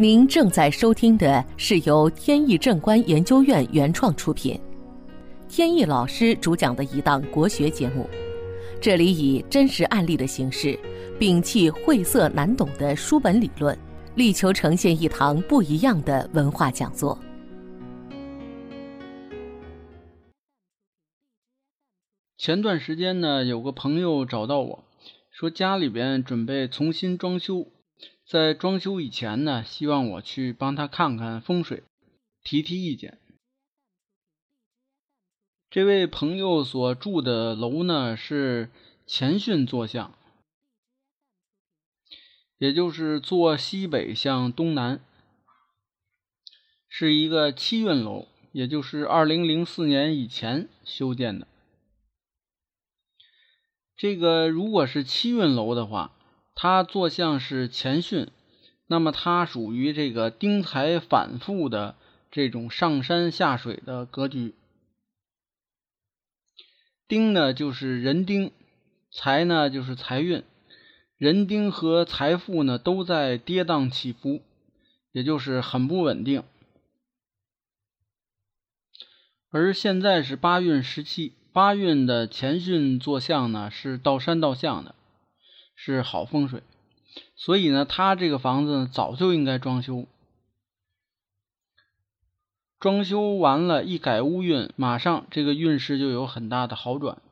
您正在收听的是由天意正观研究院原创出品，天意老师主讲的一档国学节目。这里以真实案例的形式，摒弃晦涩难懂的书本理论，力求呈现一堂不一样的文化讲座。前段时间呢，有个朋友找到我说，家里边准备重新装修。在装修以前呢，希望我去帮他看看风水，提提意见。这位朋友所住的楼呢是前巽坐向，也就是坐西北向东南，是一个七运楼，也就是二零零四年以前修建的。这个如果是七运楼的话。他坐向是前巽，那么他属于这个丁财反复的这种上山下水的格局。丁呢就是人丁，财呢就是财运，人丁和财富呢都在跌宕起伏，也就是很不稳定。而现在是八运时期，八运的前巽坐向呢是到山到向的。是好风水，所以呢，他这个房子早就应该装修。装修完了，一改屋运，马上这个运势就有很大的好转。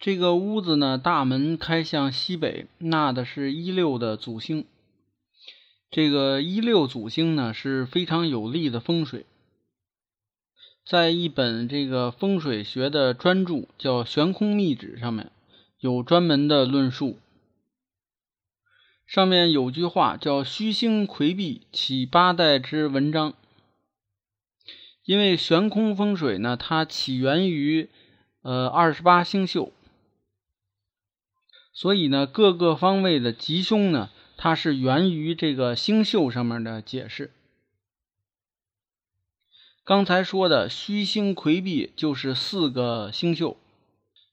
这个屋子呢，大门开向西北，纳的是一六的祖星。这个一六祖星呢，是非常有利的风水。在一本这个风水学的专著叫《悬空秘旨》上面。有专门的论述，上面有句话叫“虚星魁壁，起八代之文章”。因为悬空风水呢，它起源于呃二十八星宿，所以呢各个方位的吉凶呢，它是源于这个星宿上面的解释。刚才说的虚星魁壁就是四个星宿。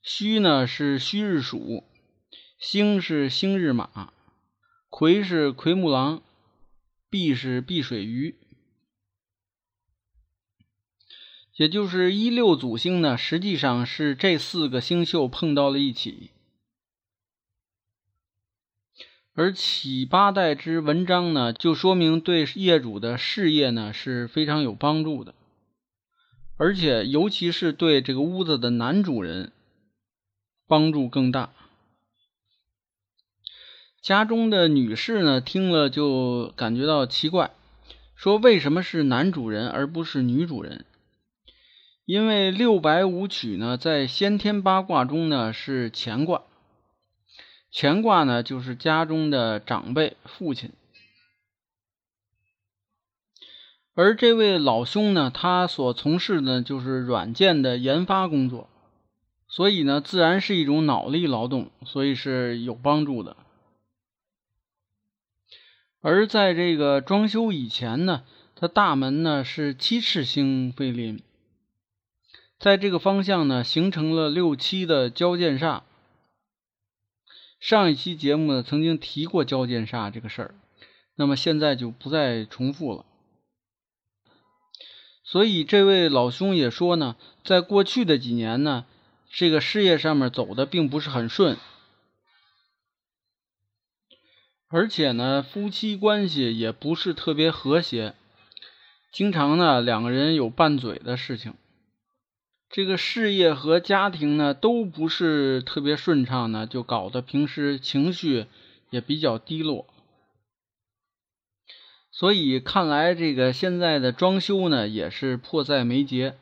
戌呢是戌日鼠，星是星日马，癸是癸木狼，毕是毕水鱼，也就是一六祖星呢，实际上是这四个星宿碰到了一起，而起八代之文章呢，就说明对业主的事业呢是非常有帮助的，而且尤其是对这个屋子的男主人。帮助更大。家中的女士呢，听了就感觉到奇怪，说：“为什么是男主人而不是女主人？”因为六白五曲呢，在先天八卦中呢是乾卦，乾卦呢就是家中的长辈父亲，而这位老兄呢，他所从事的就是软件的研发工作。所以呢，自然是一种脑力劳动，所以是有帮助的。而在这个装修以前呢，它大门呢是七翅星飞临，在这个方向呢形成了六七的交界煞。上一期节目呢曾经提过交界煞这个事儿，那么现在就不再重复了。所以这位老兄也说呢，在过去的几年呢。这个事业上面走的并不是很顺，而且呢，夫妻关系也不是特别和谐，经常呢两个人有拌嘴的事情。这个事业和家庭呢都不是特别顺畅呢，就搞得平时情绪也比较低落。所以看来这个现在的装修呢也是迫在眉睫。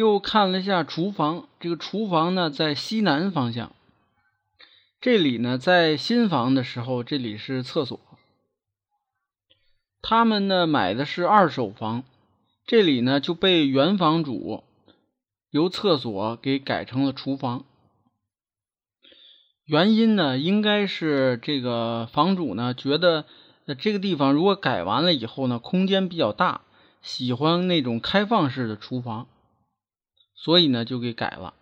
又看了一下厨房，这个厨房呢在西南方向。这里呢在新房的时候，这里是厕所。他们呢买的是二手房，这里呢就被原房主由厕所给改成了厨房。原因呢应该是这个房主呢觉得这个地方如果改完了以后呢空间比较大，喜欢那种开放式的厨房。所以呢，就给改了。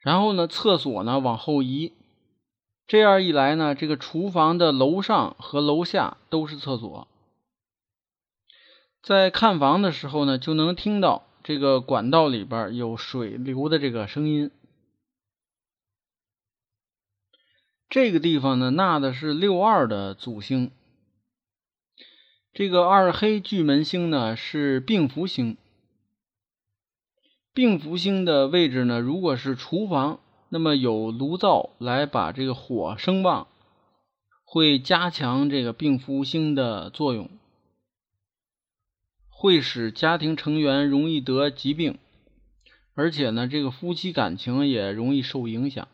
然后呢，厕所呢往后移，这样一来呢，这个厨房的楼上和楼下都是厕所。在看房的时候呢，就能听到这个管道里边有水流的这个声音。这个地方呢，纳的是六二的祖星。这个二黑巨门星呢是病符星。病符星的位置呢，如果是厨房，那么有炉灶来把这个火生旺，会加强这个病符星的作用。会使家庭成员容易得疾病，而且呢，这个夫妻感情也容易受影响。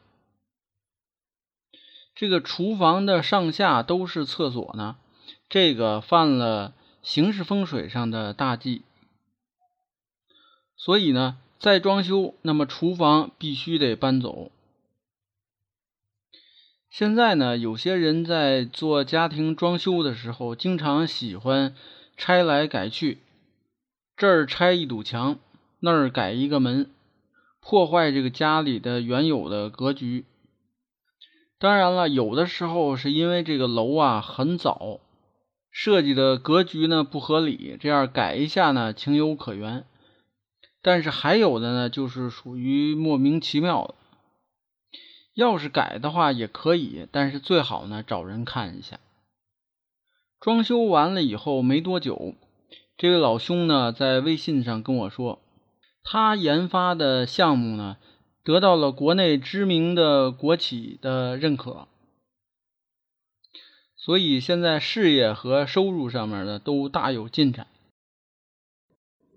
这个厨房的上下都是厕所呢，这个犯了形式风水上的大忌。所以呢，再装修，那么厨房必须得搬走。现在呢，有些人在做家庭装修的时候，经常喜欢拆来改去。这儿拆一堵墙，那儿改一个门，破坏这个家里的原有的格局。当然了，有的时候是因为这个楼啊很早设计的格局呢不合理，这样改一下呢情有可原。但是还有的呢就是属于莫名其妙的。要是改的话也可以，但是最好呢找人看一下。装修完了以后没多久。这位老兄呢，在微信上跟我说，他研发的项目呢，得到了国内知名的国企的认可，所以现在事业和收入上面呢，都大有进展。